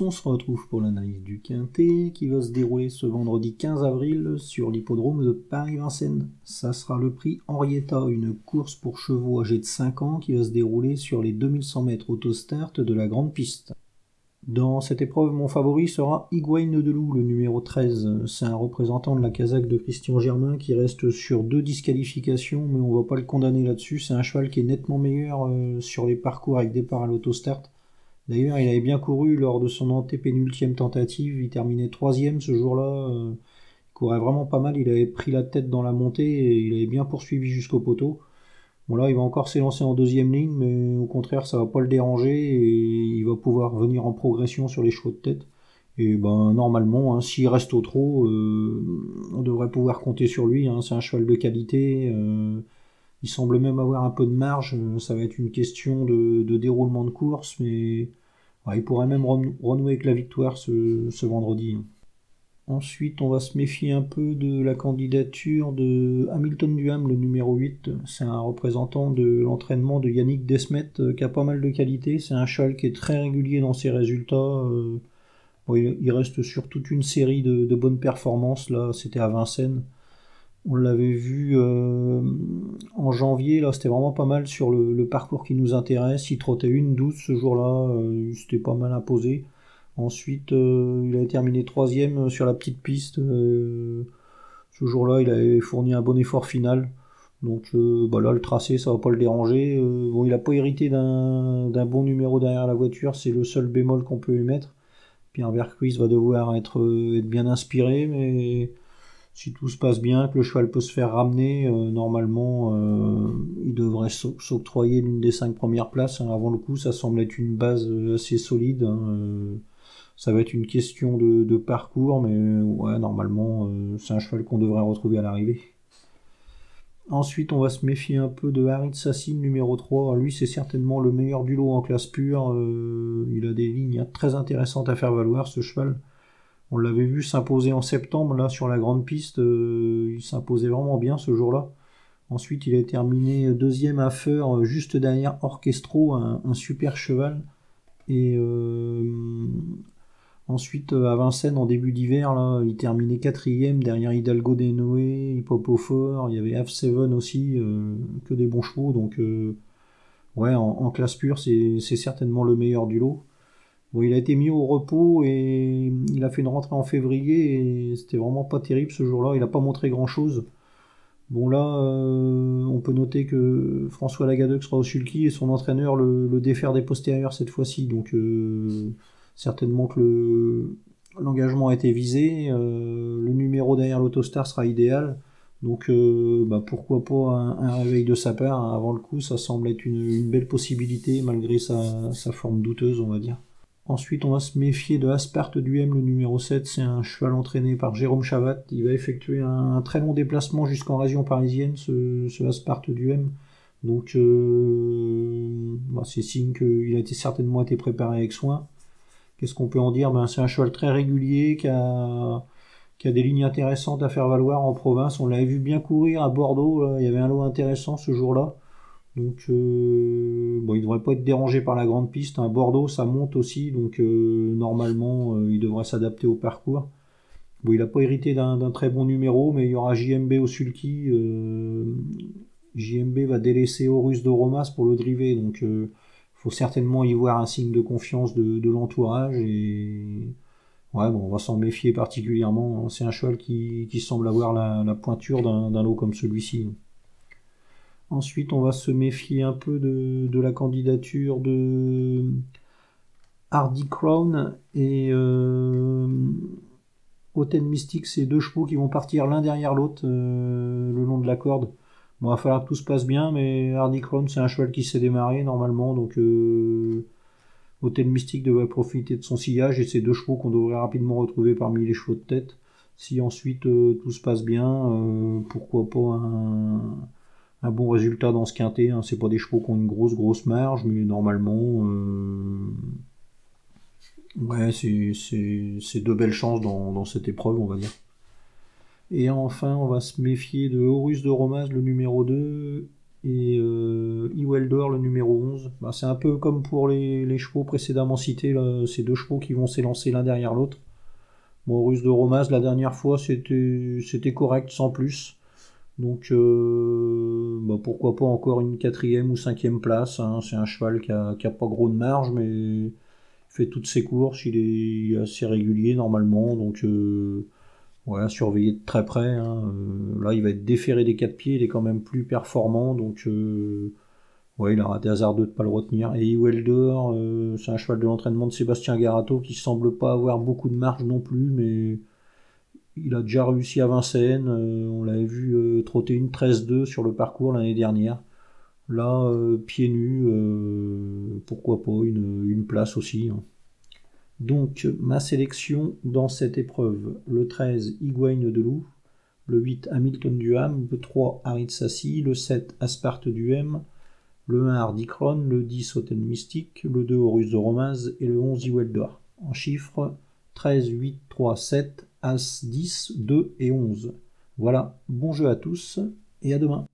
on se retrouve pour l'analyse du Quintet qui va se dérouler ce vendredi 15 avril sur l'hippodrome de Paris-Vincennes. Ça sera le prix Henrietta, une course pour chevaux âgés de 5 ans qui va se dérouler sur les 2100 mètres autostart de la grande piste. Dans cette épreuve, mon favori sera Higuain de Loup, le numéro 13. C'est un représentant de la casaque de Christian Germain qui reste sur deux disqualifications, mais on va pas le condamner là-dessus. C'est un cheval qui est nettement meilleur euh, sur les parcours avec départ à l'autostart. D'ailleurs, il avait bien couru lors de son antépénultième tentative. Il terminait troisième ce jour-là. Euh, il courait vraiment pas mal. Il avait pris la tête dans la montée et il avait bien poursuivi jusqu'au poteau. Bon là, il va encore s'élancer en deuxième ligne, mais au contraire, ça va pas le déranger et il va pouvoir venir en progression sur les chevaux de tête. Et ben normalement, hein, s'il reste au trot, euh, on devrait pouvoir compter sur lui. Hein. C'est un cheval de qualité. Euh, il semble même avoir un peu de marge. Ça va être une question de, déroulement de course, mais il pourrait même renouer avec la victoire ce, vendredi. Ensuite, on va se méfier un peu de la candidature de Hamilton Duham, le numéro 8. C'est un représentant de l'entraînement de Yannick Desmet, euh, qui a pas mal de qualité. C'est un cheval qui est très régulier dans ses résultats. Euh, il reste sur toute une série de bonnes performances. Là, c'était à Vincennes. On l'avait vu euh, en janvier, là c'était vraiment pas mal sur le, parcours qui nous intéresse. Il trottait une douce ce jour-là, euh, c'était pas mal imposé. Ensuite, euh, il a terminé troisième sur la petite piste. ce jour-là, il avait fourni un bon effort final. Donc bah là, le tracé, ça va pas le déranger. bon, il a pas hérité d'un bon numéro derrière la voiture, c'est le seul bémol qu'on peut lui mettre. Pierre Vercruis va devoir être, être bien inspiré, mais si tout se passe bien, que le cheval peut se faire ramener, euh, normalement, euh, il devrait s'octroyer l'une des cinq premières places. Hein. Avant le coup, ça semble être une base euh, assez solide. Hein. ça va être une question de, parcours, mais ouais, normalement, c'est un cheval qu'on devrait retrouver à l'arrivée. Ensuite, on va se méfier un peu de Harid Sassin, numéro 3. lui, c'est certainement le meilleur du lot en classe pure. il a des lignes très intéressantes à faire valoir, ce cheval. On l'avait vu s'imposer en septembre, là, sur la grande piste. Euh, il s'imposait vraiment bien ce jour-là. Ensuite, il a terminé deuxième à Feur, euh, juste derrière Orchestro, un, super cheval. Et euh, ensuite, à Vincennes, en début d'hiver, là, il terminait quatrième derrière Hidalgo des Noé, Hip Fort. Il y avait F7 aussi, que des bons chevaux. Donc, ouais, en classe pure, c'est certainement le meilleur du lot. Bon, il a été mis au repos et il a fait une rentrée en février et c'était vraiment pas terrible ce jour-là. Il n'a pas montré grand-chose. Bon là, euh, on peut noter que François Lagadec sera au sulky et son entraîneur le, défaire des postérieurs cette fois-ci. Donc euh, certainement que l'engagement a été visé. Euh, le numéro derrière l'autostar sera idéal. Donc bah, pourquoi pas un, réveil de sa part avant le coup. Ça semble être une, belle possibilité malgré sa forme douteuse, on va dire. Ensuite, on va se méfier de Asparte du M, le numéro 7. C'est un cheval entraîné par Jérôme Chavat. Il va effectuer un, très long déplacement jusqu'en région parisienne, ce, ce Asparte du M. Donc, euh, bah, c'est signe qu'il a été certainement été préparé avec soin. Qu'est-ce qu'on peut en dire? Ben, C'est un cheval très régulier qui a des lignes intéressantes à faire valoir en province. On l'avait vu bien courir à Bordeaux. Il y avait un lot intéressant ce jour-là. Donc, euh, bon, il devrait pas être dérangé par la grande piste. Un Bordeaux, ça monte aussi, donc euh, normalement, euh, il devrait s'adapter au parcours. Bon, il n'a pas hérité d'un très bon numéro, mais il y aura JMB au sulky. JMB va délaisser Horus de Romas pour le driver, donc il faut certainement y voir un signe de confiance de, l'entourage. Et ouais, bon, on va s'en méfier particulièrement. C'est un cheval qui, semble avoir la pointure d'un lot comme celui-ci. Ensuite, on va se méfier un peu de, la candidature de Hardy Crown et euh, Hotel Mystique. C'est deux chevaux qui vont partir l'un derrière l'autre euh, le long de la corde. Bon, il va falloir que tout se passe bien, mais Hardy Crown, c'est un cheval qui s'est démarré normalement, donc euh, Mystique devrait profiter de son sillage et c'est deux chevaux qu'on devrait rapidement retrouver parmi les chevaux de tête. Si ensuite euh, tout se passe bien, pourquoi pas un un bon résultat dans ce quintet. Hein. C'est pas des chevaux qui ont une grosse grosse marge, mais normalement, euh, ouais, c'est deux belles chances dans, cette épreuve, on va dire. Et enfin, on va se méfier de Horus de Romas, le numéro 2. Et euh, Iweldor, le numéro 11. Bah, c'est un peu comme pour les, chevaux précédemment cités, ces deux chevaux qui vont s'élancer l'un derrière l'autre. Bon, Russe de Romas, la dernière fois, c'était correct, sans plus. Donc, euh, bah, pourquoi pas encore une quatrième ou cinquième place. Hein. C'est un cheval qui a, pas gros de marge, mais il fait toutes ses courses. Il est, assez régulier normalement. Donc, euh, surveiller de très près. Hein. Euh, là, il va être déféré des quatre pieds. Il est quand même plus performant. Donc, ouais, il a raté hasardeux de pas le retenir. Et Welder, c'est un cheval de l'entraînement de Sébastien Garato qui semble pas avoir beaucoup de marge non plus, mais il a déjà réussi à Vincennes. Euh, on l'avait vu euh, trotter une 13-2 sur le parcours l'année dernière. Là, euh, pieds nus, pourquoi pas une, place aussi. Hein. Donc, ma sélection dans cette épreuve le 13, Higuain de Loup, le 8, Hamilton du Ham, le 3, Harit Sassi, le 7, Asparte du M, le 1, Ardicron, le 10, Hôtel Mystique, le 2, Horus de Romaz et le 11, Iweldor. En chiffres, 13, 8, 3, 7, As 10, 2 et 11. Voilà, bon jeu à tous et à demain.